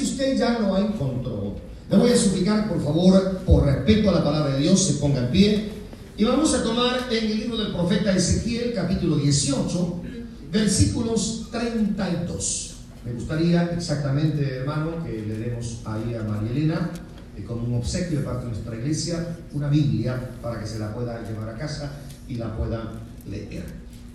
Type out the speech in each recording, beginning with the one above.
que usted ya lo encontró, le voy a suplicar, por favor, por respeto a la palabra de Dios, se ponga en pie. Y vamos a tomar en el libro del profeta Ezequiel, capítulo 18, versículos 32. Me gustaría exactamente, hermano, que le demos ahí a María Elena, eh, como un obsequio de parte de nuestra iglesia, una Biblia para que se la pueda llevar a casa y la pueda leer.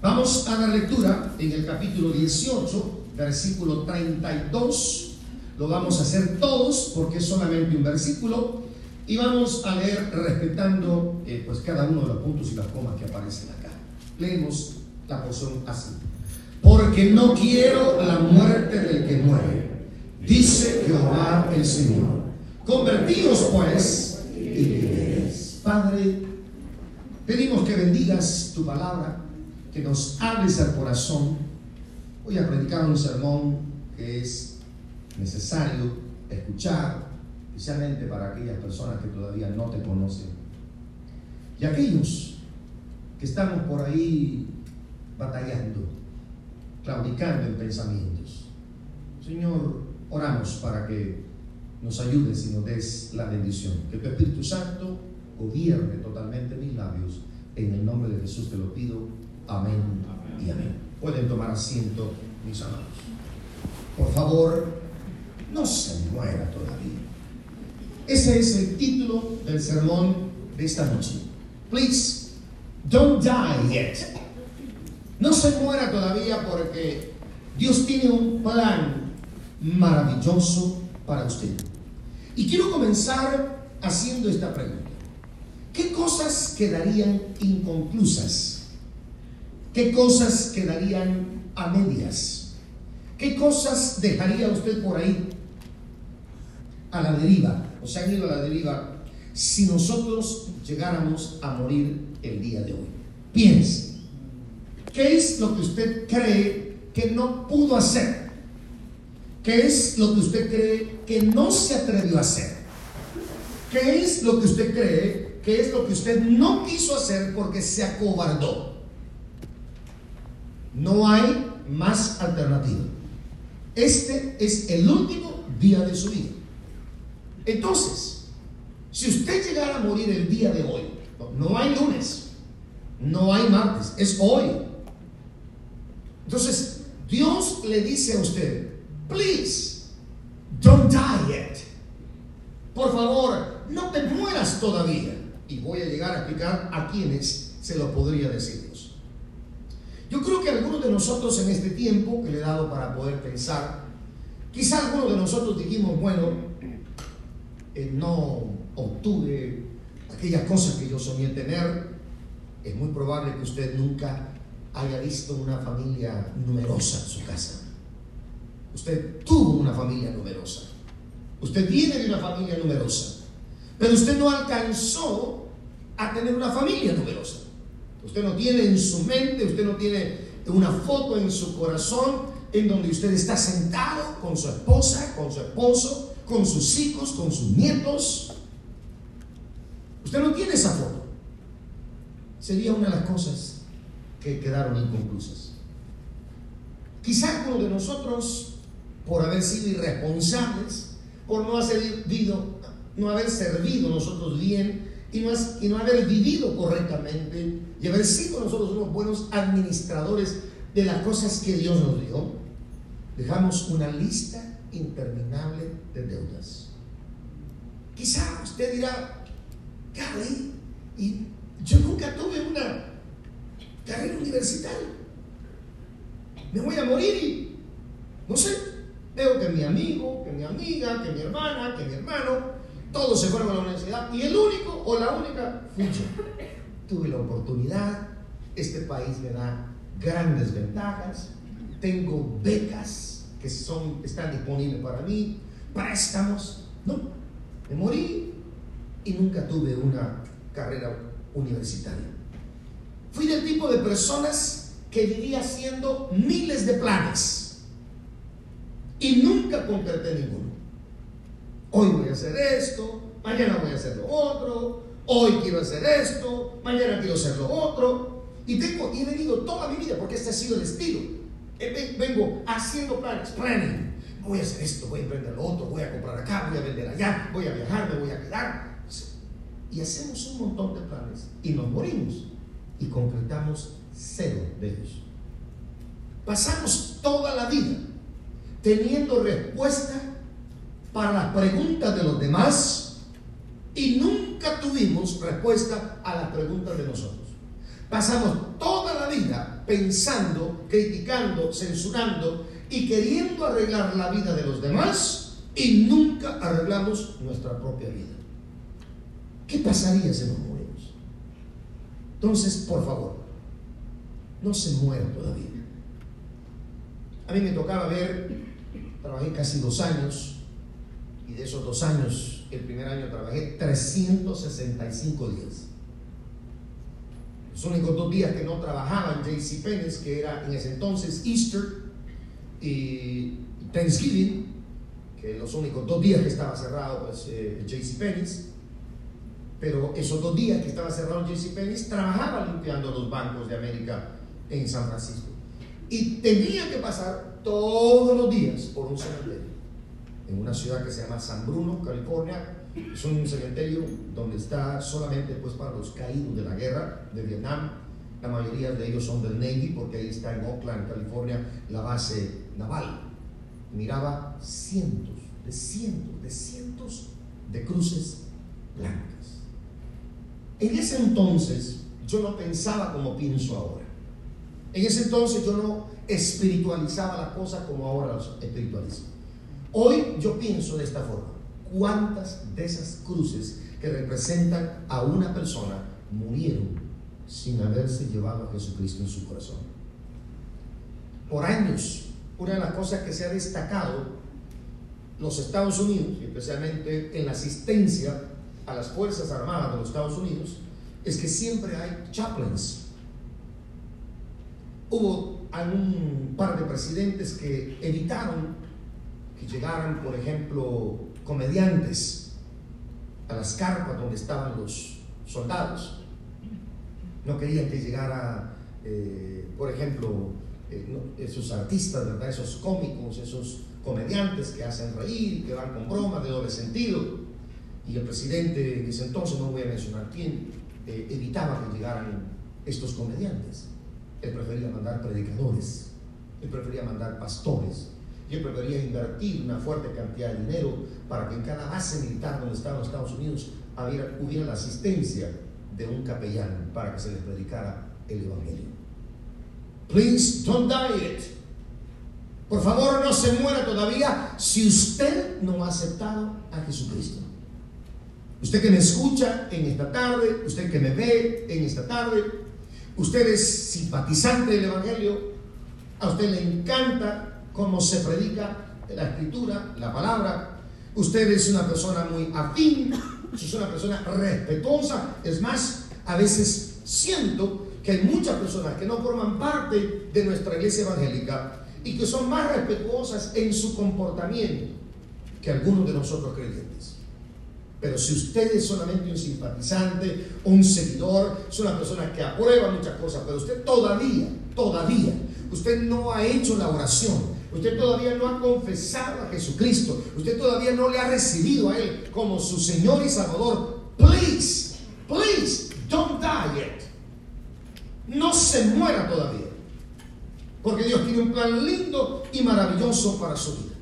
Vamos a la lectura en el capítulo 18, versículo 32. Lo vamos a hacer todos porque es solamente un versículo y vamos a leer respetando eh, pues cada uno de los puntos y las comas que aparecen acá. Leemos la porción así. Porque no quiero la muerte del que muere, dice Jehová el Señor. Convertíos pues y viviréis. Padre, pedimos que bendigas tu palabra, que nos hables al corazón. Voy a predicar un sermón que es necesario escuchar, especialmente para aquellas personas que todavía no te conocen. Y aquellos que estamos por ahí batallando, claudicando en pensamientos. Señor, oramos para que nos ayudes y nos des la bendición. Que tu Espíritu Santo gobierne totalmente mis labios. En el nombre de Jesús te lo pido. Amén, y amén. Pueden tomar asiento, mis amados. Por favor, no se muera todavía. Ese es el título del sermón de esta noche. Please, don't die yet. No se muera todavía porque Dios tiene un plan maravilloso para usted. Y quiero comenzar haciendo esta pregunta. ¿Qué cosas quedarían inconclusas? ¿Qué cosas quedarían a medias? ¿Qué cosas dejaría usted por ahí a la deriva? O se han ido a la deriva si nosotros llegáramos a morir el día de hoy. Piense, ¿qué es lo que usted cree que no pudo hacer? ¿Qué es lo que usted cree que no se atrevió a hacer? ¿Qué es lo que usted cree que es lo que usted no quiso hacer porque se acobardó? No hay más alternativa. Este es el último día de su vida. Entonces, si usted llegara a morir el día de hoy, no hay lunes, no hay martes, es hoy. Entonces, Dios le dice a usted, please, don't die yet. Por favor, no te mueras todavía. Y voy a llegar a explicar a quienes se lo podría decir Dios. Yo creo que algunos de nosotros en este tiempo que le he dado para poder pensar, quizá algunos de nosotros dijimos, bueno, eh, no obtuve aquellas cosas que yo soñé tener, es muy probable que usted nunca haya visto una familia numerosa en su casa. Usted tuvo una familia numerosa. Usted viene de una familia numerosa. Pero usted no alcanzó a tener una familia numerosa. Usted no tiene en su mente, usted no tiene una foto en su corazón en donde usted está sentado con su esposa, con su esposo, con sus hijos, con sus nietos. Usted no tiene esa foto. Sería una de las cosas que quedaron inconclusas. Quizá algunos de nosotros, por haber sido irresponsables, por no haber servido, no haber servido nosotros bien y no, y no haber vivido correctamente y haber sido nosotros unos buenos administradores de las cosas que Dios nos dio, dejamos una lista interminable de deudas. Quizá usted dirá, Carly, y yo nunca tuve una carrera universitaria. Me voy a morir y no sé, veo que mi amigo, que mi amiga, que mi hermana, que mi hermano, todos se fueron a la universidad y el único o la única fui yo. Tuve la oportunidad, este país me da grandes ventajas, tengo becas que están disponibles para mí, préstamos, no, me morí y nunca tuve una carrera universitaria. Fui del tipo de personas que vivía haciendo miles de planes y nunca concreté ninguno. Hoy voy a hacer esto, mañana voy a hacer lo otro, hoy quiero hacer esto, mañana quiero hacer lo otro. Y, tengo, y he venido toda mi vida, porque este ha sido el estilo. Vengo haciendo planes, planning, voy a hacer esto, voy a emprender lo otro, voy a comprar acá, voy a vender allá, voy a viajar, me voy a quedar. Y hacemos un montón de planes y nos morimos y concretamos cero de ellos. Pasamos toda la vida teniendo respuesta para las preguntas de los demás y nunca tuvimos respuesta a las preguntas de nosotros. Pasamos toda la vida pensando, criticando, censurando y queriendo arreglar la vida de los demás y nunca arreglamos nuestra propia vida. ¿Qué pasaría si nos morimos? Entonces, por favor, no se mueran todavía. A mí me tocaba ver, trabajé casi dos años y de esos dos años, el primer año trabajé 365 días. Los únicos dos días que no trabajaba en JC Penney, que era en ese entonces Easter y Thanksgiving, que los únicos dos días que estaba cerrado pues eh, pero esos dos días que estaba cerrado JC Penney, trabajaba limpiando los bancos de América en San Francisco. Y tenía que pasar todos los días por un cementerio en una ciudad que se llama San Bruno, California, es un cementerio donde está solamente pues para los caídos de la guerra de Vietnam. La mayoría de ellos son del Navy porque ahí está en Oakland, California, la base naval. Miraba cientos, de cientos, de cientos de cruces blancas. En ese entonces yo no pensaba como pienso ahora. En ese entonces yo no espiritualizaba la cosa como ahora las espiritualizo. Hoy yo pienso de esta forma cuántas de esas cruces que representan a una persona murieron sin haberse llevado a Jesucristo en su corazón. Por años, una de las cosas que se ha destacado los Estados Unidos, especialmente en la asistencia a las Fuerzas Armadas de los Estados Unidos, es que siempre hay chaplains. Hubo algún par de presidentes que evitaron que llegaran, por ejemplo, comediantes a las carpas donde estaban los soldados. No querían que llegara, eh, por ejemplo, eh, esos artistas, esos cómicos, esos comediantes que hacen reír, que van con bromas de doble sentido. Y el presidente en ese entonces, no voy a mencionar quién, eh, evitaba que llegaran estos comediantes. Él prefería mandar predicadores, él prefería mandar pastores, yo prefería invertir una fuerte cantidad de dinero para que en cada base militar donde estaban los Estados Unidos hubiera, la asistencia de un capellán para que se les predicara el Evangelio. Please don't die it. Por favor, no se muera todavía si usted no ha aceptado a Jesucristo. Usted que me escucha en esta tarde, usted que me ve en esta tarde, usted es simpatizante del Evangelio, a usted le encanta cómo se predica la escritura, la palabra. Usted es una persona muy afín, es una persona respetuosa. Es más, a veces siento que hay muchas personas que no forman parte de nuestra iglesia evangélica y que son más respetuosas en su comportamiento que algunos de nosotros creyentes. Pero si usted es solamente un simpatizante, un seguidor, es una persona que aprueba muchas cosas, pero usted todavía, todavía, usted no ha hecho la oración, Usted todavía no ha confesado a Jesucristo. Usted todavía no le ha recibido a Él como su Señor y Salvador. Please, please, don't die yet. No se muera todavía. Porque Dios tiene un plan lindo y maravilloso para su vida.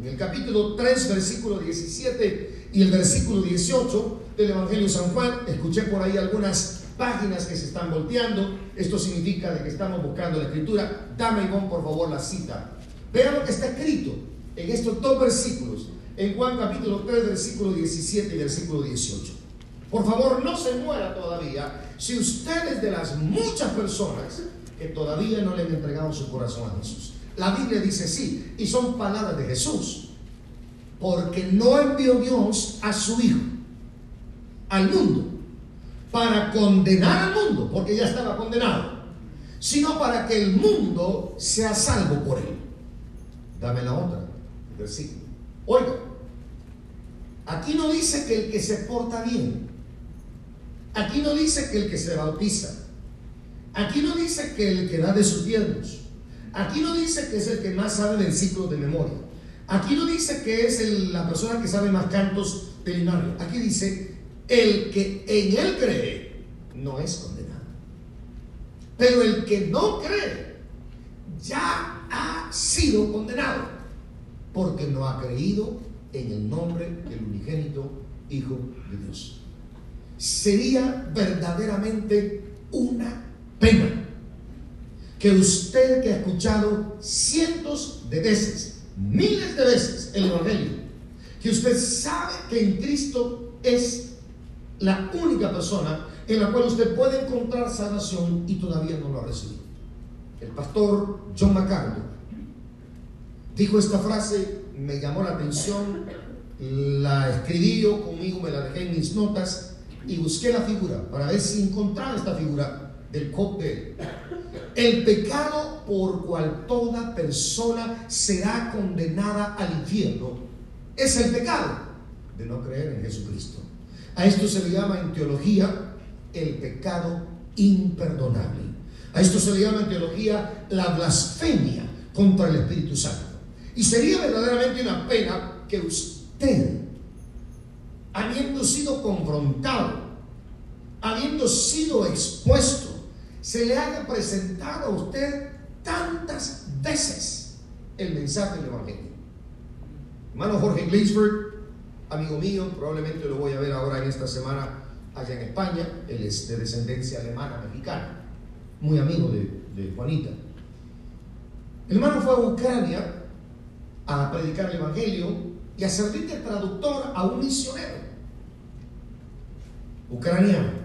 En el capítulo 3, versículo 17 y el versículo 18 del Evangelio de San Juan, escuché por ahí algunas páginas que se están volteando. Esto significa de que estamos buscando la escritura. Dame, Ivonne, por favor, la cita Vean lo que está escrito en estos dos versículos, en Juan capítulo 3, versículo 17 y versículo 18. Por favor, no se muera todavía si ustedes de las muchas personas que todavía no le han entregado su corazón a Jesús. La Biblia dice sí, y son palabras de Jesús, porque no envió Dios a su Hijo al mundo para condenar al mundo, porque ya estaba condenado, sino para que el mundo sea salvo por él. Dame la otra, versículo. Oiga, aquí no dice que el que se porta bien. Aquí no dice que el que se bautiza. Aquí no dice que el que da de sus diezmos. Aquí no dice que es el que más sabe del ciclo de memoria. Aquí no dice que es la persona que sabe más cantos del himnario. Aquí dice, el que en él cree no es condenado. Pero el que no cree ya ha sido condenado porque no ha creído en el nombre del unigénito Hijo de Dios. Sería verdaderamente una pena que usted que ha escuchado cientos de veces, miles de veces el Evangelio, que usted sabe que en Cristo es la única persona en la cual usted puede encontrar salvación y todavía no lo ha recibido. El pastor John MacArthur dijo esta frase, me llamó la atención, la escribí yo conmigo, me la dejé en mis notas y busqué la figura para ver si encontraba esta figura del cóctel. El pecado por cual toda persona será condenada al infierno es el pecado de no creer en Jesucristo. A esto se le llama en teología el pecado imperdonable. A esto se le llama en teología la blasfemia contra el Espíritu Santo. Y sería verdaderamente una pena que usted, habiendo sido confrontado, habiendo sido expuesto se le haya presentado a usted tantas veces el mensaje del Evangelio. Hermano Jorge Gleisberg, amigo mío, probablemente lo voy a ver ahora en esta semana allá en España, él es de descendencia alemana mexicana, muy amigo de, Juanita. El hermano fue a Ucrania a predicar el Evangelio y a servir de traductor a un misionero. Ucraniano.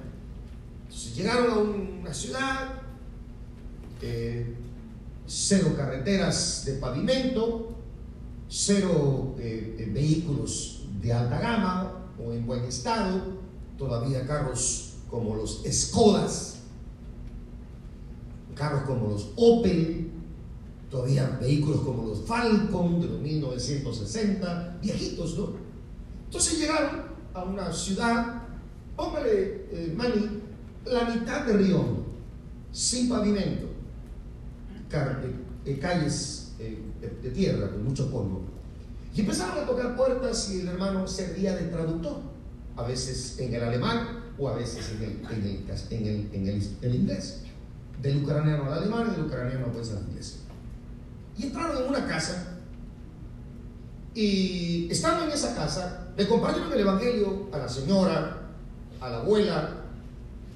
Llegaron a una ciudad, eh, cero carreteras de pavimento, cero eh, eh, vehículos de alta gama o en buen estado, todavía carros como los Skodas, carros como los Opel, todavía vehículos como los Falcon de los 1960, viejitos, ¿no? Entonces llegaron a una ciudad, póngale, eh, Mani, la mitad de Río, sin pavimento, eh, calles eh, de tierra con mucho polvo. Y empezaron a tocar puertas y el hermano servía de traductor, a veces en el alemán o a veces en en el, inglés. Del ucraniano al alemán y del ucraniano pues al inglés. Y entraron en una casa y estando en esa casa le compartieron el evangelio a la señora, a la abuela,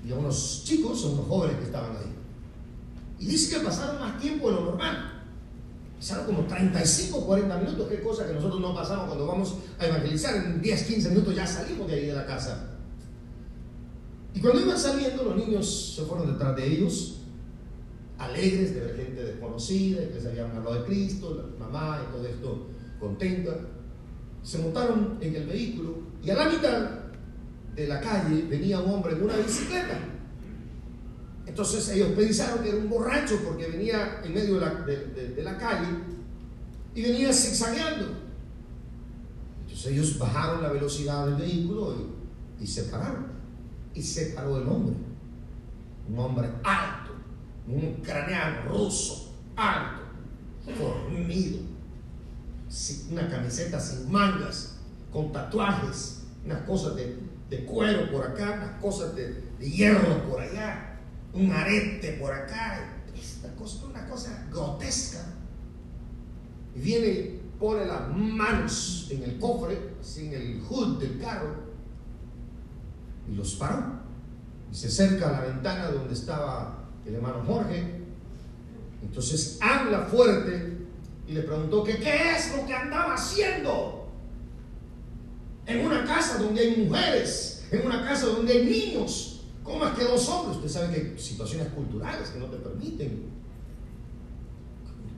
y a unos chicos, a unos jóvenes que estaban ahí. Y dice que pasaron más tiempo de lo normal. Pasaron como 35 o 40 minutos, qué cosa que nosotros no pasamos cuando vamos a evangelizar. En 10, 15 minutos ya salimos de ahí de la casa. Y cuando iban saliendo, los niños se fueron detrás de ellos, alegres de ver gente desconocida, que se habían hablado de Cristo, la mamá y todo esto contenta. Se montaron en el vehículo y a la mitad de la calle venía un hombre en una bicicleta. Entonces ellos pensaron que era un borracho porque venía en medio de la, calle y venía zigzagueando. Entonces ellos bajaron la velocidad del vehículo y, se pararon. Y se paró el hombre. Un hombre alto, un craneano ruso, alto, fornido, una camiseta sin mangas, con tatuajes, unas cosas de de cuero por acá, unas cosas de, hierro por allá, un arete por acá. Esta cosa una cosa grotesca. Y viene, pone las manos en el cofre, en el hood del carro, y los paró. Y se acerca a la ventana donde estaba el hermano Jorge. Entonces habla fuerte y le preguntó qué es lo que andaba haciendo en una casa donde hay mujeres, en una casa donde hay niños. ¿Cómo es que dos hombres? Usted sabe que hay situaciones culturales que no te permiten.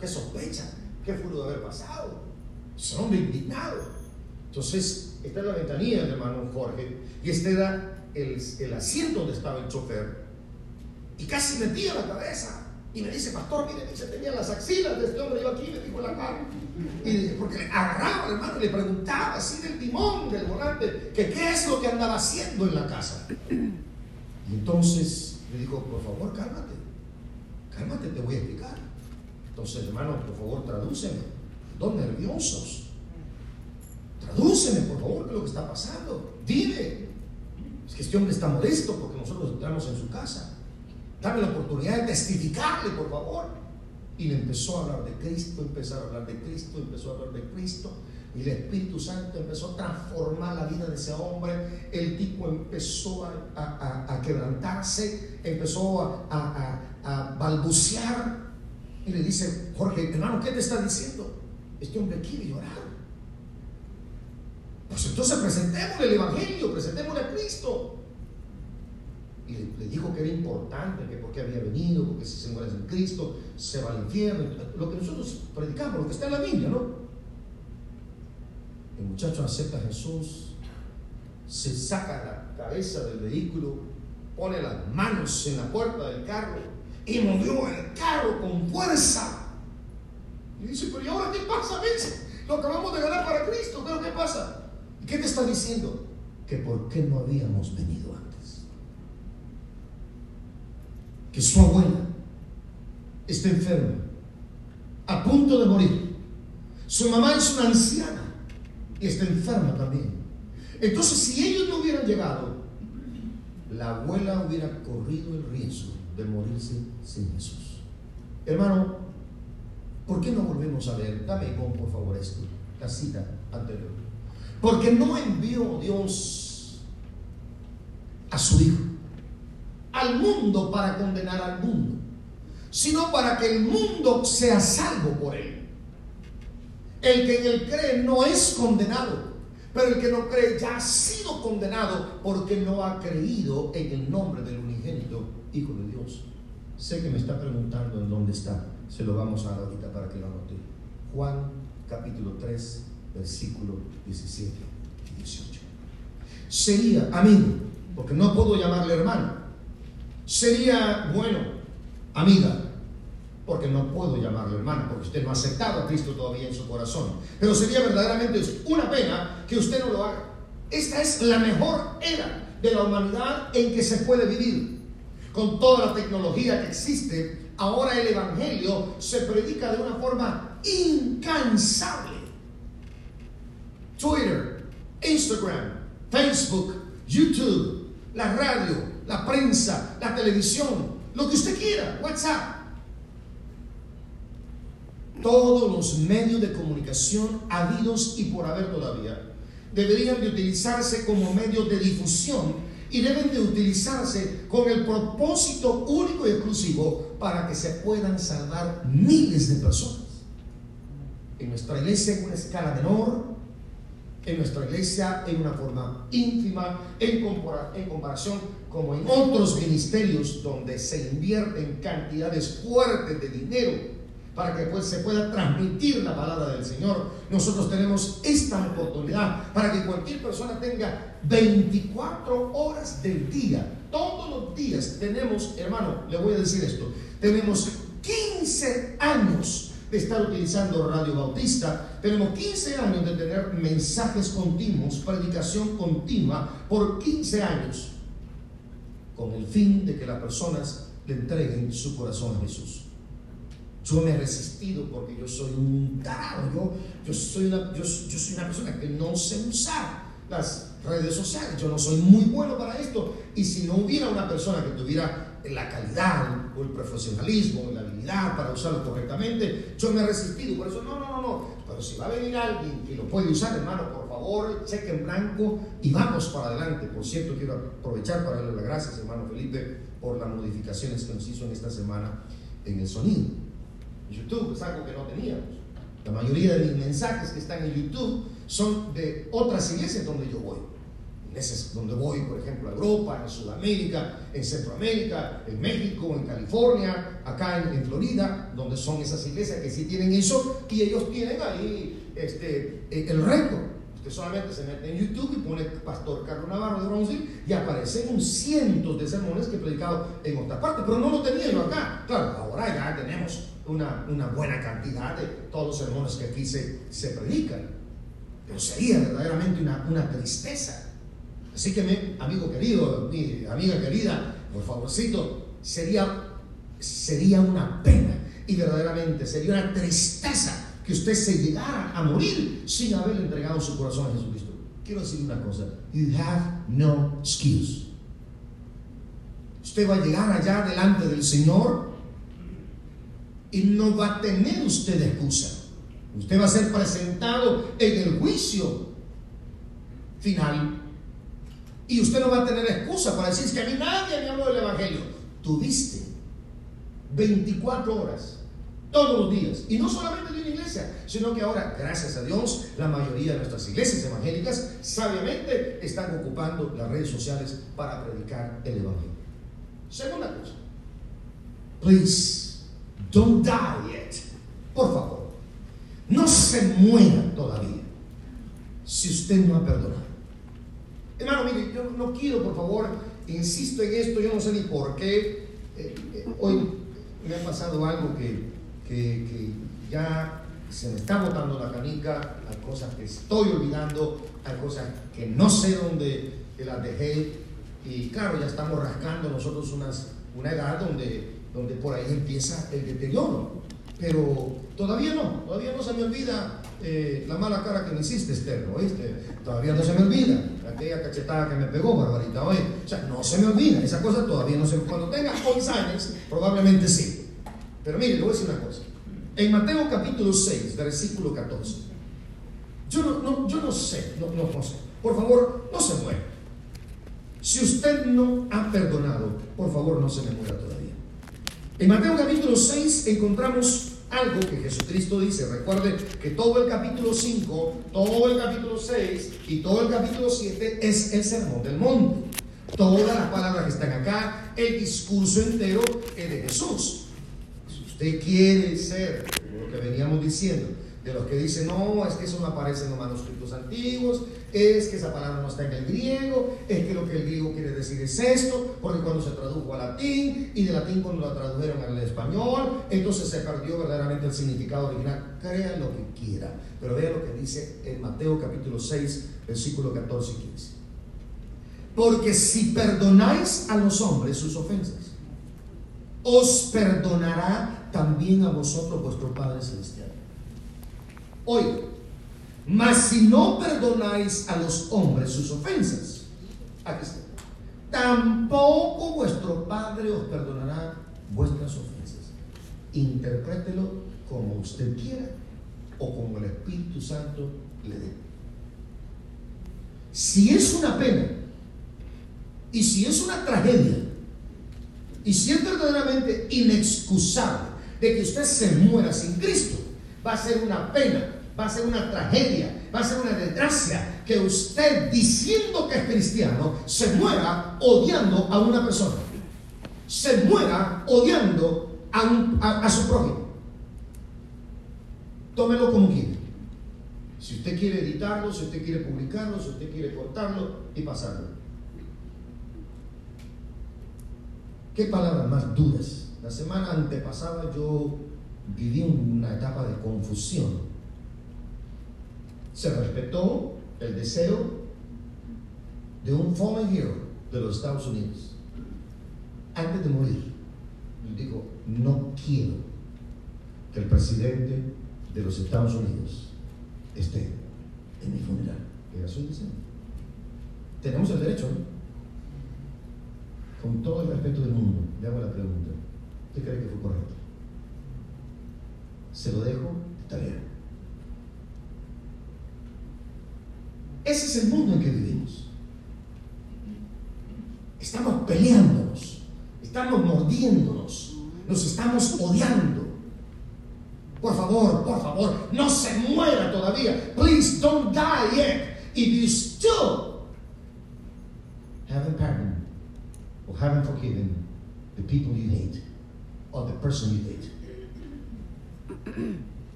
¿Qué sospecha? ¿Qué pudo haber pasado? Es un hombre indignado. Entonces, esta es la ventanilla del hermano Jorge y este era el, el asiento donde estaba el chofer. Y casi metía la cabeza y me dice, pastor, mire, se tenía las axilas de este hombre, yo aquí me dijo la cara. Y porque le agarraba, hermano, y le preguntaba así del timón, del volante, que qué es lo que andaba haciendo en la casa. Y entonces le dijo, por favor, cálmate, cálmate, te voy a explicar. Entonces, hermano, por favor, tradúceme. Dos nerviosos, tradúceme por favor qué es lo que está pasando. Dime. Es que este hombre está modesto porque nosotros entramos en su casa. Dame la oportunidad de testificarle, por favor. Y le empezó a hablar de Cristo, empezó a hablar de Cristo, empezó a hablar de Cristo. Y el Espíritu Santo empezó a transformar la vida de ese hombre. El tipo empezó a, quebrantarse, empezó a, balbucear. Y le dice, Jorge, hermano, ¿qué te está diciendo? Este hombre quiere llorar. Pues entonces presentemos el Evangelio, presentémosle a Cristo. Y le, dijo que era importante, que porque había venido, porque si se muere en Cristo, se va al infierno. Lo que nosotros predicamos, lo que está en la Biblia, ¿no? El muchacho acepta a Jesús, se saca la cabeza del vehículo, pone las manos en la puerta del carro y movió el carro con fuerza. Y dice, pero ¿y ahora qué pasa? ¿Ves? Lo acabamos de ganar para Cristo, pero ¿qué pasa? ¿Y qué te está diciendo? Que por qué no habíamos venido antes. Que su abuela está enferma, a punto de morir. Su mamá es una anciana y está enferma también. Entonces, si ellos no hubieran llegado, la abuela hubiera corrido el riesgo de morirse sin Jesús. Hermano, ¿por qué no volvemos a leer? Dame por favor esto, la cita anterior. Porque no envió Dios a su Hijo al mundo para condenar al mundo, sino para que el mundo sea salvo por él. El que en él cree no es condenado, pero el que no cree ya ha sido condenado porque no ha creído en el nombre del unigénito Hijo de Dios. Sé que me está preguntando en dónde está. Se lo vamos a dar ahorita para que lo anote. Juan capítulo 3, versículo 17 y 18. Sería amigo, porque no puedo llamarle hermano. Sería bueno, amiga, porque no puedo llamarlo hermano, porque usted no ha aceptado a Cristo todavía en su corazón. Pero sería verdaderamente una pena que usted no lo haga. Esta es la mejor era de la humanidad en que se puede vivir. Con toda la tecnología que existe, ahora el Evangelio se predica de una forma incansable. Twitter, Instagram, Facebook, YouTube, la radio, la prensa, la televisión, lo que usted quiera, WhatsApp todos los medios de comunicación habidos y por haber todavía deberían de utilizarse como medios de difusión y deben de utilizarse con el propósito único y exclusivo para que se puedan salvar miles de personas. En nuestra iglesia en una escala menor, en nuestra iglesia en una forma ínfima, en, comparación como en otros ministerios donde se invierten cantidades fuertes de dinero para que pues, se pueda transmitir la palabra del Señor. Nosotros tenemos esta oportunidad para que cualquier persona tenga 24 horas del día. Todos los días tenemos, hermano, le voy a decir esto, tenemos 15 años de estar utilizando Radio Bautista, tenemos 15 años de tener mensajes continuos, predicación continua por 15 años, con el fin de que las personas le entreguen su corazón a Jesús. Yo me he resistido porque yo soy un tarado, yo, soy una, persona que no sé usar las redes sociales, yo no soy muy bueno para esto. Y si no hubiera una persona que tuviera la calidad o el profesionalismo la habilidad para usarlo correctamente, yo me he resistido. Por eso, no, no, no, no. Pero si va a venir alguien que lo puede usar, hermano, favor, cheque en blanco y vamos para adelante. Por cierto, quiero aprovechar para darle las gracias, hermano Felipe, por las modificaciones que nos hizo en esta semana en el sonido. YouTube, es algo que no teníamos. La mayoría de mis mensajes que están en YouTube son de otras iglesias donde yo voy. Es donde voy, por ejemplo, a Europa, en Sudamérica, en Centroamérica, en México, en California, acá en, Florida, donde son esas iglesias que sí tienen eso y ellos tienen ahí este, el récord. Usted solamente se mete en YouTube y pone Pastor Carlos Navarro de Bronzeville y aparecen un cientos de sermones que he predicado en otra parte, pero no lo tenía yo acá. Claro, ahora ya tenemos una, buena cantidad de todos los sermones que aquí se, predican. Pero sería verdaderamente una, una tristeza. Así que, mi amigo querido, mi amiga querida, por favorcito, sería, sería una pena y verdaderamente sería una tristeza que usted se llegara a morir sin haber entregado su corazón a Jesucristo. Quiero decir una cosa, you have no excuse. Usted va a llegar allá delante del Señor y no va a tener usted excusa. Usted va a ser presentado en el juicio final y usted no va a tener excusa para decir que a mí nadie me habló del Evangelio. Tuviste 24 horas todos los días. Y no solamente una iglesia, sino que ahora, gracias a Dios, la mayoría de nuestras iglesias evangélicas sabiamente están ocupando las redes sociales para predicar el Evangelio. Segunda cosa, please, don't die yet. Por favor, no se muera todavía si usted no ha perdonado. Hermano, mire, yo no quiero, por favor, insisto en esto, yo no sé ni por qué. Eh, eh, hoy me ha pasado algo que que, ya se me está botando la canica, hay cosas que estoy olvidando, hay cosas que no sé dónde las dejé y claro, ya estamos rascando nosotros unas, una edad donde, donde por ahí empieza el deterioro. Pero todavía no, todavía no se me olvida eh, la mala cara que me hiciste, Esther, ¿oíste? Todavía no se me olvida aquella cachetada que me pegó, Barbarita, oye. O sea, no se me olvida, esa cosa todavía no se Cuando tenga 11 años, probablemente sí. Pero mire, le voy a decir una cosa. En Mateo capítulo 6, versículo 14. Yo no, yo no sé, no, no, sé. Por favor, no se muera. Si usted no ha perdonado, por favor, no se me muera todavía. En Mateo capítulo 6 encontramos algo que Jesucristo dice. Recuerde que todo el capítulo 5, todo el capítulo 6 y todo el capítulo 7 es el sermón del monte. Todas las palabras que están acá, el discurso entero es de Jesús usted quiere ser, lo que veníamos diciendo, de los que dicen, no, es que eso no aparece en los manuscritos antiguos, es que esa palabra no está en el griego, es que lo que el griego quiere decir es esto, porque cuando se tradujo al latín y de latín cuando lo tradujeron al español, entonces se perdió verdaderamente el significado original. Crea lo que quiera, pero vea lo que dice en Mateo capítulo 6, versículo 14 y 15. Porque si perdonáis a los hombres sus ofensas, os perdonará también a vosotros vuestro Padre Celestial. Oiga, mas si no perdonáis a los hombres sus ofensas, aquí está, tampoco vuestro Padre os perdonará vuestras ofensas. Interprételo como usted quiera o como el Espíritu Santo le dé. Si es una pena y si es una tragedia y si es verdaderamente inexcusable de que usted se muera sin Cristo. Va a ser una pena, va a ser una tragedia, va a ser una desgracia que usted diciendo que es cristiano se muera odiando a una persona. Se muera odiando a, su prójimo. Tómelo como quiera. Si usted quiere editarlo, si usted quiere publicarlo, si usted quiere cortarlo y pasarlo. ¿Qué palabras más duras? La semana antepasada yo viví una etapa de confusión. Se respetó el deseo de un hero de los Estados Unidos. Antes de morir, dijo, no quiero que el presidente de los Estados Unidos esté en mi funeral. Era su deseo. Tenemos el derecho, ¿no? Con todo el respeto del mundo, le hago la pregunta. ¿Usted cree que fue correcto? Se lo dejo de tarea. Ese es el mundo en que vivimos. Estamos peleándonos, estamos mordiéndonos, nos estamos odiando. Por favor, por favor, no se muera todavía. Please don't die yet. If you still haven't pardoned or haven't forgiven the people you hate, of the person you date.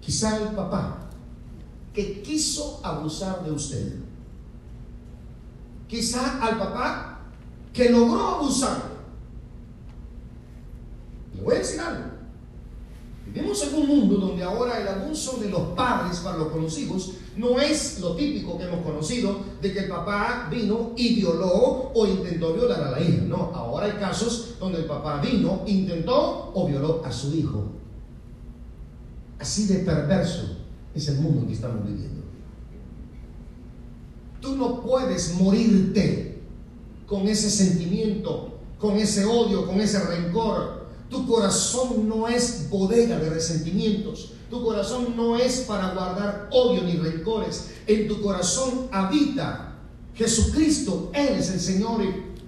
Quizá el papá que quiso abusar de usted. Quizá al papá que logró abusar. Le voy a decir algo. Vivimos en un mundo donde ahora el abuso de los padres para los, con hijos no es lo típico que hemos conocido de que el papá vino y violó o intentó violar a la hija. No, ahora hay casos donde el papá vino, intentó o violó a su hijo. Así de perverso Es el mundo que estamos viviendo. Tú no puedes morirte con ese sentimiento, con ese odio, con ese rencor. Tu corazón no es bodega de resentimientos. Tu corazón no es para guardar odio ni rencores. En tu corazón habita Jesucristo. Él es el Señor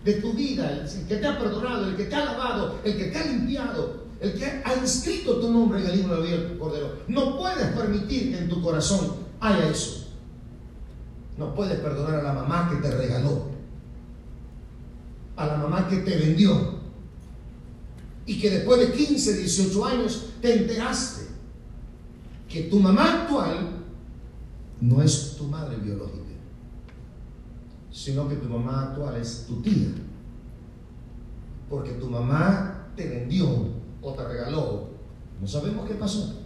de tu vida, el que te ha perdonado, el que te ha lavado, el que te ha limpiado, el que ha inscrito tu nombre en el libro de la vida del Cordero. No puedes permitir que en tu corazón haya eso. No puedes perdonar a la mamá que te regaló, a la mamá que te vendió y que después de 15, 18 años te enteraste que tu mamá actual no es tu madre biológica, sino que tu mamá actual es tu tía. Porque tu mamá te vendió o te regaló. No sabemos qué pasó.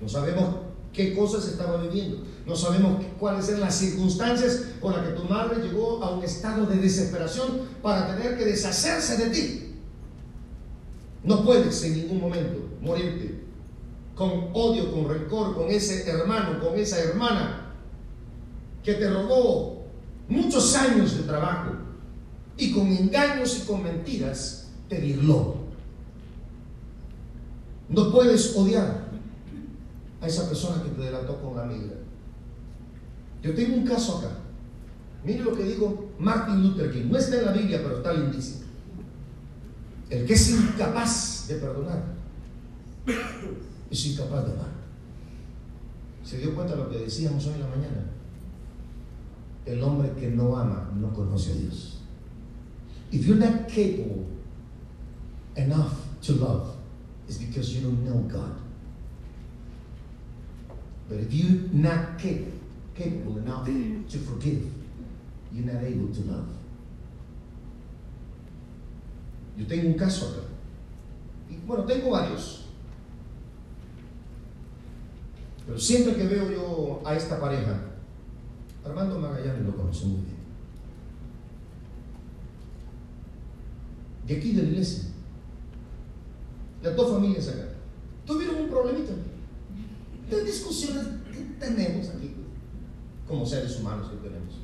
No sabemos qué cosas estaba viviendo. No sabemos cuáles eran las circunstancias por las que tu madre llegó a un estado de desesperación para tener que deshacerse de ti. No puedes en ningún momento morirte con odio, con rencor, con ese hermano, con esa hermana que te robó muchos años de trabajo y con engaños y con mentiras te virló. No puedes odiar a esa persona que te delató con la migra. Yo tengo un caso acá. Mire lo que digo Martin Luther King. No está en la Biblia, pero está lindísimo. El que es incapaz de perdonar es incapaz de amar. ¿Se dio cuenta de lo que decíamos hoy en la mañana? El hombre que no ama no conoce a Dios. If you're not capable enough to love, it's because you don't know God. But if you're not capable, capable enough to forgive, you're not able to love. Yo tengo un caso acá. Y bueno, tengo varios. Pero siempre que veo yo a esta pareja, Armando Magallanes lo conoce muy bien. De aquí de la iglesia. Las dos familias acá. Tuvieron un problemita. De discusiones tenemos aquí, como seres humanos que tenemos.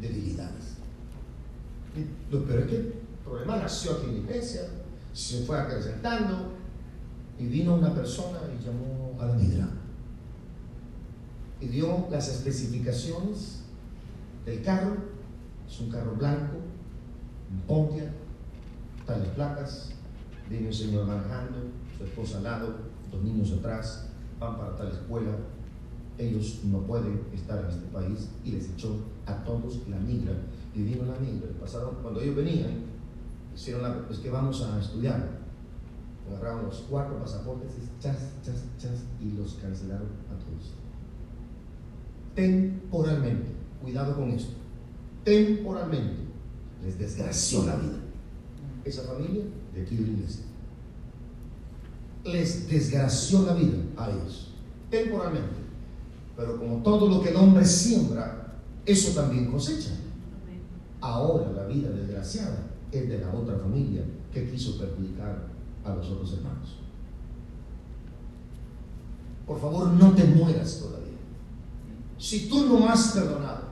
Debilidades. Lo peor es que problema nació aquí en la iglesia, se fue acrecentando y vino una persona y llamó a la midra y dio las especificaciones del carro. Es un carro blanco, un Pontiac, tales placas, viene un señor manejando, su esposa al lado, dos niños atrás, van para tal escuela. Ellos no pueden estar en este país y les echó a todos la migra. Y vino la migra. Pasaron, cuando ellos venían, hicieron la, pues que vamos a estudiar. Agarraron los cuatro pasaportes chas, chas, chas, y los cancelaron a todos temporalmente, cuidado con esto, temporalmente les desgració la vida. Esa familia de aquí de iglesia les desgració la vida a ellos, temporalmente. Pero como todo lo que el hombre siembra, eso también cosecha. Ahora la vida desgraciada es de la otra familia que quiso perjudicar a los otros hermanos. Por favor, no te mueras todavía si tú no has perdonado,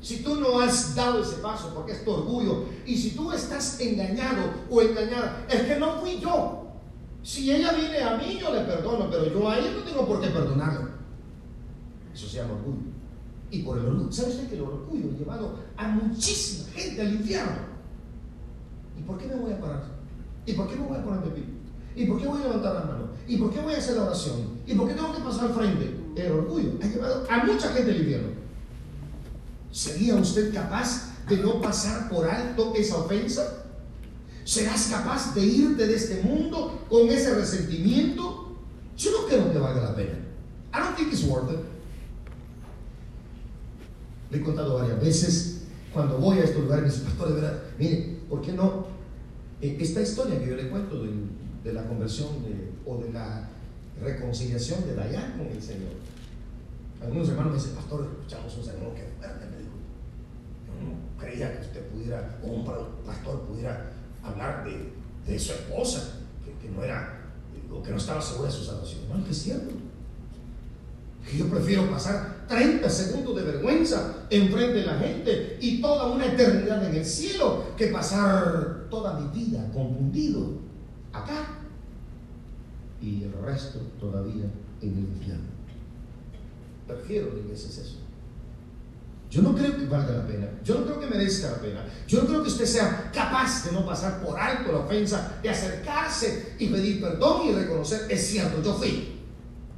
si tú no has dado ese paso porque es tu orgullo, y si tú estás engañado o engañada, es que no fui yo. Si ella viene a mí, yo le perdono, pero yo a ella no tengo por qué perdonarla. Eso se llama orgullo. Y por el orgullo, ¿sabes que el orgullo ha llevado a muchísima gente al infierno? ¿Y por qué me voy a parar? ¿Y por qué me voy a poner de pie? ¿Y por qué voy a levantar la mano? ¿Y por qué voy a hacer la oración? ¿Y por qué tengo que pasar al frente? El orgullo ha llevado a mucha gente al infierno. ¿Sería usted capaz de no pasar por alto esa ofensa? ¿Serás capaz de irte de este mundo con ese resentimiento? Yo no creo que valga la pena. I don't think it's worth it. Le he contado varias veces cuando voy a estos lugares, mis pastores, ¿verdad? Mire, ¿por qué no? Eh, esta historia que yo le cuento de, la conversión o de la reconciliación de Dayan con el Señor. Algunos hermanos me dicen, pastor, escuchamos un sermón que fuerte, me dijo. Yo no creía que usted pudiera, o un pastor pudiera hablar de, de su esposa, que, que, no era, o que no estaba segura de su salvación. Hermano, que es cierto. Que yo prefiero pasar 30 segundos de vergüenza enfrente de la gente y toda una eternidad en el cielo que pasar toda mi vida confundido acá y el resto todavía en el infierno. Prefiero mil veces eso. Yo no creo que valga la pena. Yo no creo que merezca la pena. Yo no creo que usted sea capaz de no pasar por alto la ofensa, de acercarse y pedir perdón y reconocer, es cierto, yo fui.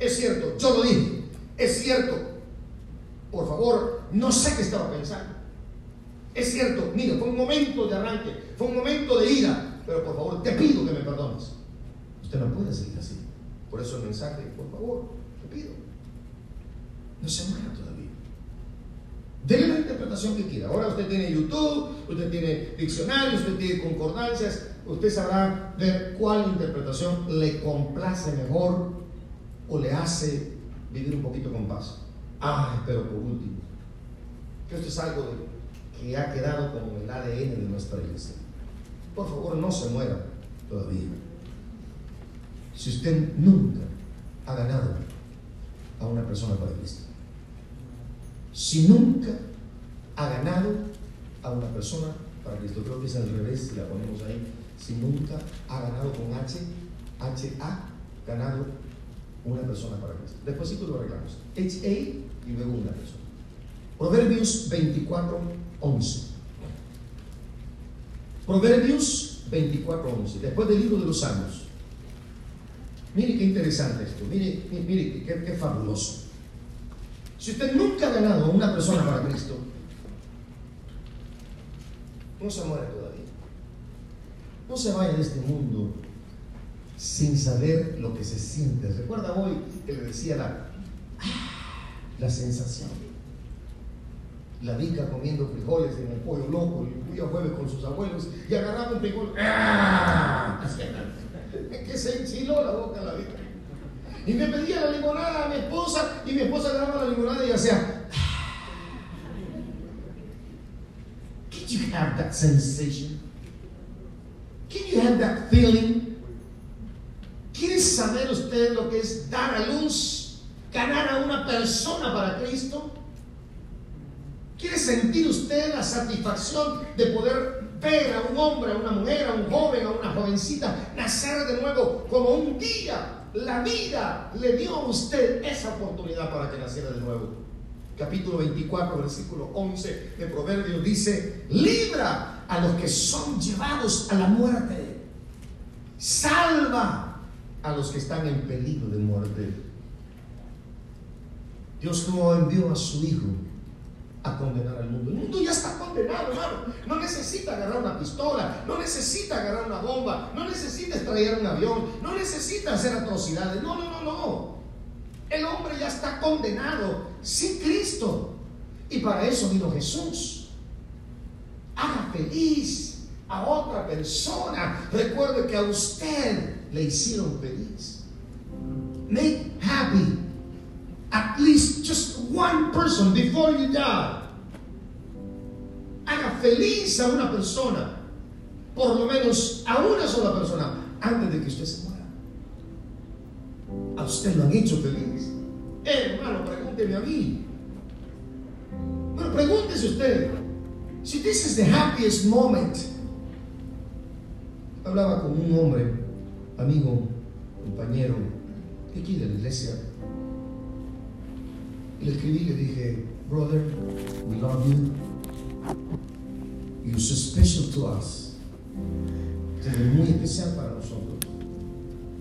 Es cierto, yo lo dije. Es cierto. Por favor, no sé qué estaba pensando. Es cierto, mire, fue un momento de arranque, fue un momento de ira, pero por favor, te pido que me perdones. Usted no puede seguir así. Por eso el mensaje, por favor, te pido. No se muera todavía. Dele la interpretación que quiera. Ahora usted tiene YouTube, usted tiene diccionarios, usted tiene concordancias, usted sabrá ver cuál interpretación le complace mejor o le hace vivir un poquito con paz. Ah, pero por último, que esto es algo que ha quedado como el ADN de nuestra iglesia. Por favor, no se muera todavía. Si usted nunca ha ganado a una persona para Cristo, si nunca ha ganado a una persona para Cristo. Creo que es al revés, si la ponemos ahí. Si nunca ha ganado con H, H ha ganado una persona para Cristo. Después sí lo arreglamos. H-A y luego una persona. Proverbios 24, 11. Proverbios 24, 11. Después del libro de los Salmos. Mire qué interesante esto. Mire, mire, qué, qué fabuloso. Si usted nunca ha ganado una persona para Cristo, no se muere todavía. No se vaya de este mundo sin saber lo que se siente. Recuerda hoy que le decía la, la sensación. La vica comiendo frijoles en el pollo loco el día jueves con sus abuelos y agarraba un frijol. ¡Ah! que se enchiló la boca la vica. Y me pedía la limonada a mi esposa y mi esposa agarraba la limonada y hacía. Can you have that sensation? Can you have that feeling? ¿Quiere saber usted lo que es dar a luz, ganar a una persona para Cristo? ¿Quiere sentir usted la satisfacción de poder ver a un hombre, a una mujer, a un joven, a una jovencita nacer de nuevo como un día la vida le dio a usted esa oportunidad para que naciera de nuevo. Capítulo 24, versículo 11 de Proverbios dice, libra a los que son llevados a la muerte, salva a los que están en peligro de muerte. Dios no envió a su Hijo a condenar al mundo. El mundo ya está condenado, hermano. No necesita agarrar una pistola, no necesita agarrar una bomba, no necesita extraer un avión, no necesita hacer atrocidades. No, no, no, no. El hombre ya está condenado sin Cristo. Y para eso vino Jesús. Haga feliz a otra persona. Recuerde que a usted le hicieron feliz. Make happy at least just one person before you die. Haga feliz a una persona, por lo menos a una sola persona, antes de que usted se muera. A usted lo han hecho feliz. Eh, hermano, pregúnteme a mí. Bueno, pregúntese usted. Si this is the happiest moment. Hablaba con un hombre, amigo, compañero, aquí de la iglesia le escribí y le dije, brother, we love you. You're so special to us. Usted es muy especial para nosotros.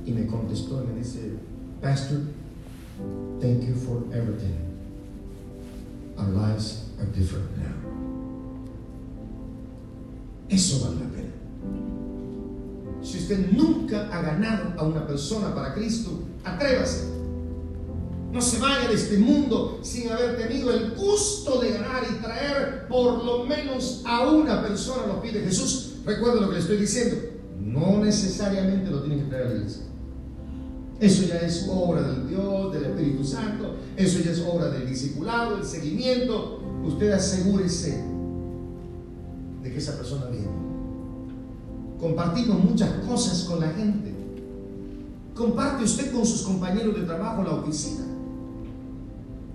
Y me contestó y me dice, Pastor, thank you for everything. Our lives are different now. Eso vale la pena. Si usted nunca ha ganado a una persona para Cristo, atrévase no se vaya de este mundo sin haber tenido el gusto de ganar y traer por lo menos a una persona, nos pide Jesús. Recuerden lo que le estoy diciendo. No necesariamente lo tiene que traer a la iglesia. Eso ya es obra del Dios, del Espíritu Santo. Eso ya es obra del discipulado, el seguimiento. Usted asegúrese de que esa persona viene. Compartimos muchas cosas con la gente. Comparte usted con sus compañeros de trabajo la oficina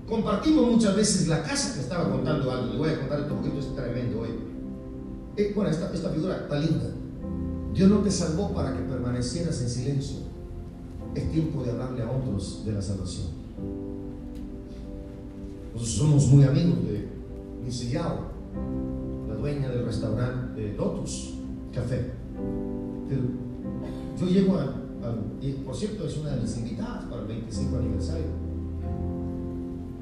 Compartimos muchas veces la casa que estaba contando algo. Le voy a contar esto porque es tremendo hoy. Eh, bueno, esta, esta figura está linda. Dios no te salvó para que permanecieras en silencio. Es tiempo de hablarle a otros de la salvación. Nosotros somos muy amigos de Miss Yao, la dueña del restaurante Lotus Café. Yo llego a, y por cierto es una de las invitadas para el 25 aniversario.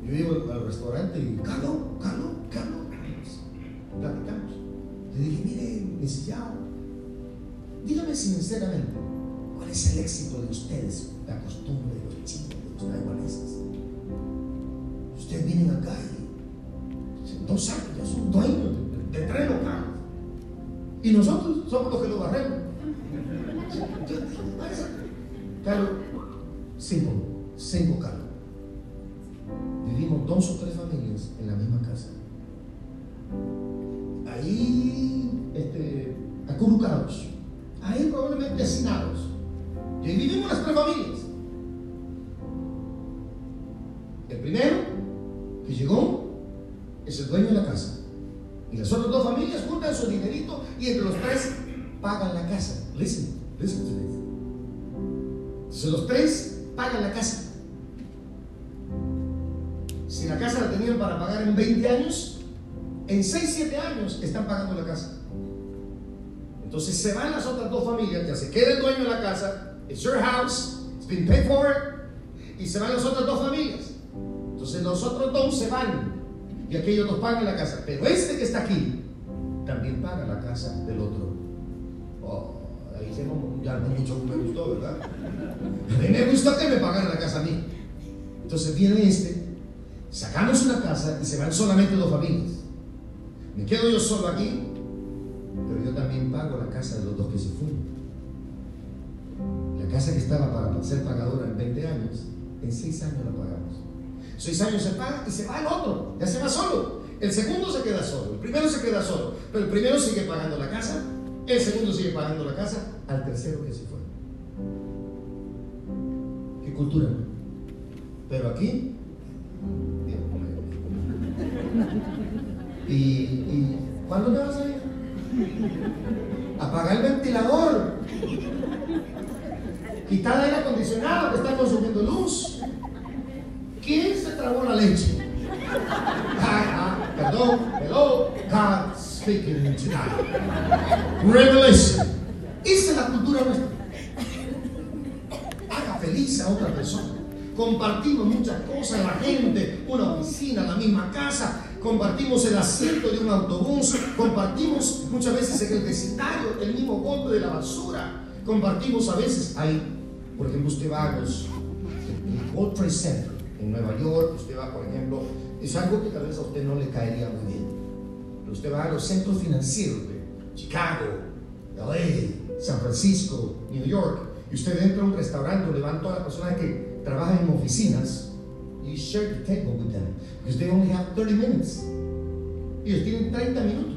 Yo llego al restaurante y, Carlos, Carlos, Carlos, platicamos. Le dije, mire, Yao, dígame sinceramente, ¿cuál es el éxito de ustedes, la costumbre de los chinos, de los taiwaneses? Ustedes vienen acá y dos años ya son dueños de, de tres locales. Y nosotros somos los que lo barremos. Yo dije, Carlos, cinco, se van las otras dos familias, ya se queda el dueño de la casa, it's your house, it's been paid for it, y se van las otras dos familias. Entonces los otros dos se van y aquellos dos pagan la casa. Pero este que está aquí también paga la casa del otro. Oh, ahí se ya no mucho me gustó, ¿verdad? A mí me gusta que me paguen la casa a mí. Entonces viene este, sacamos una casa y se van solamente dos familias. Me quedo yo solo aquí, pero yo también pago la casa de los dos que se fueron. La casa que estaba para ser pagadora en 20 años, en 6 años la pagamos. 6 años se paga y se va el otro, ya se va solo. El segundo se queda solo, el primero se queda solo, pero el primero sigue pagando la casa, el segundo sigue pagando la casa al tercero que se fue. ¿Qué cultura? Pero aquí, ¿y, y cuándo te vas a ir? Apagar el ventilador. Quitar el aire acondicionado que está consumiendo luz. ¿Quién se tragó la leche? Ah, ah, perdón, God speaking tonight. Revelation. Esa es la cultura nuestra. Haga feliz a otra persona. Compartimos muchas cosas, la gente, una oficina, la misma casa, compartimos el asiento de un autobús, compartimos muchas veces en el vecindario el mismo bote de la basura, compartimos a veces ahí, por ejemplo, usted va a los World Trade Center en Nueva York, usted va, por ejemplo, es algo que tal vez a usted no le caería muy bien, usted va a los centros financieros de Chicago, LA, San Francisco, New York, y usted entra a un restaurante donde van todas las personas que trabajan en oficinas, you share the table with them, because they only have 30 minutes. Ellos tienen 30 minutos.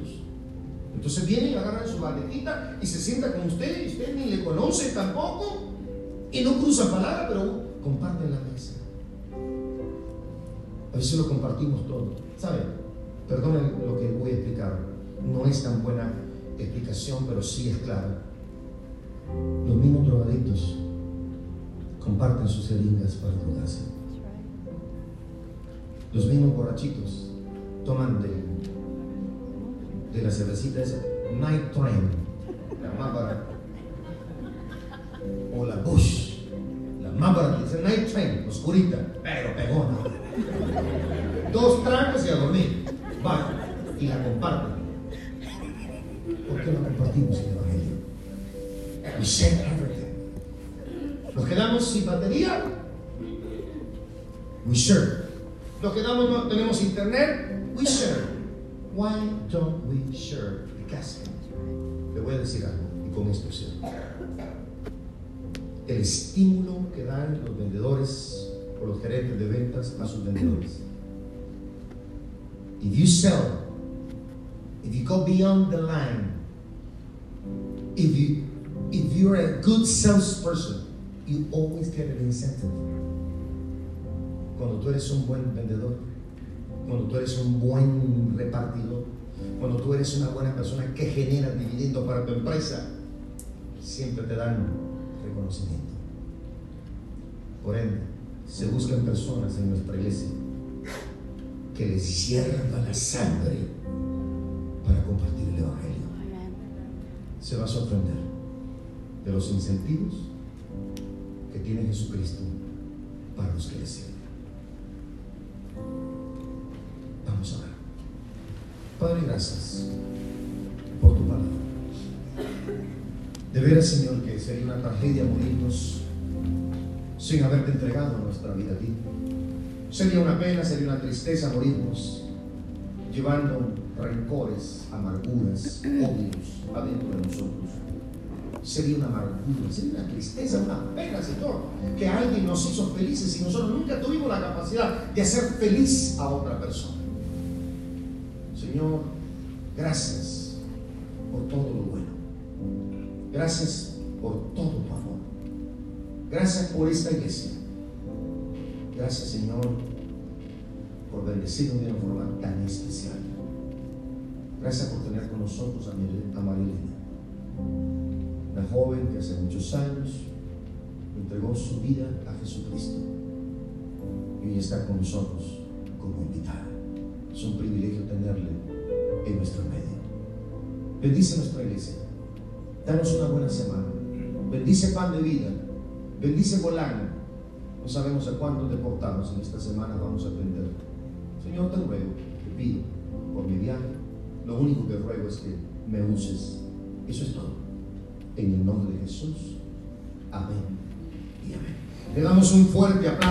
Entonces vienen, agarran su maletita y se sienta con usted, y usted ni le conoce tampoco, y no cruzan palabra, pero comparten la mesa. A veces lo compartimos todo. ¿Sabe? Perdonen lo que voy a explicar. No es tan buena explicación, pero sí es clara. Los mismos drogadictos comparten sus jeringas para drogarse. Los mismos borrachitos toman de, de la cervecita esa Night Train, la más o la Bush, la más barata, dice Night Train, oscurita, pero pegona. Dos tragos y a dormir. Va, y la comparten. ¿Por qué no compartimos el Evangelio? We share everything. Nos quedamos sin batería. We share. Nos quedamos, no tenemos internet. We share. Why don't we share the gospel? Le voy a decir algo y con esto cierro. El estímulo que dan los vendedores o los gerentes de ventas a sus vendedores. If you sell, if you go beyond the line, if you if you're a good salesperson, you always get an incentive. Cuando tú eres un buen vendedor, cuando tú eres un buen repartidor, cuando tú eres una buena persona que genera dividendo para tu empresa, siempre te dan reconocimiento. Por ende, se buscan personas en nuestra iglesia que les hierva la sangre para compartir el Evangelio. Se va a sorprender de los incentivos que tiene Jesucristo para los que le sirven. Vamos a ver. Padre, gracias por tu palabra. De veras, Señor, que sería una tragedia morirnos sin haberte entregado nuestra vida a ti. Sería una pena, sería una tristeza morirnos llevando rencores, amarguras, odios adentro de nosotros. Sería una amargura, sería una tristeza, una pena, Señor, que alguien nos hizo felices y nosotros nunca tuvimos la capacidad de hacer feliz a otra persona. Señor, gracias por todo lo bueno. Gracias por todo tu amor. Gracias por esta iglesia. Gracias, Señor, por bendecirnos de una forma tan especial. Gracias por tener con nosotros a Marilena, joven que hace muchos años entregó su vida a Jesucristo y hoy está con nosotros como invitada. Es un privilegio tenerle en nuestro medio. Bendice nuestra iglesia. Danos una buena semana. Bendice pan de vida. Bendice volando. No sabemos a cuántos deportados en esta semana vamos a atender. Señor, te ruego, te pido por mi viaje. Lo único que ruego es que me uses. Eso es todo. En el nombre de Jesús. Amén y amén. Le damos un fuerte aplauso.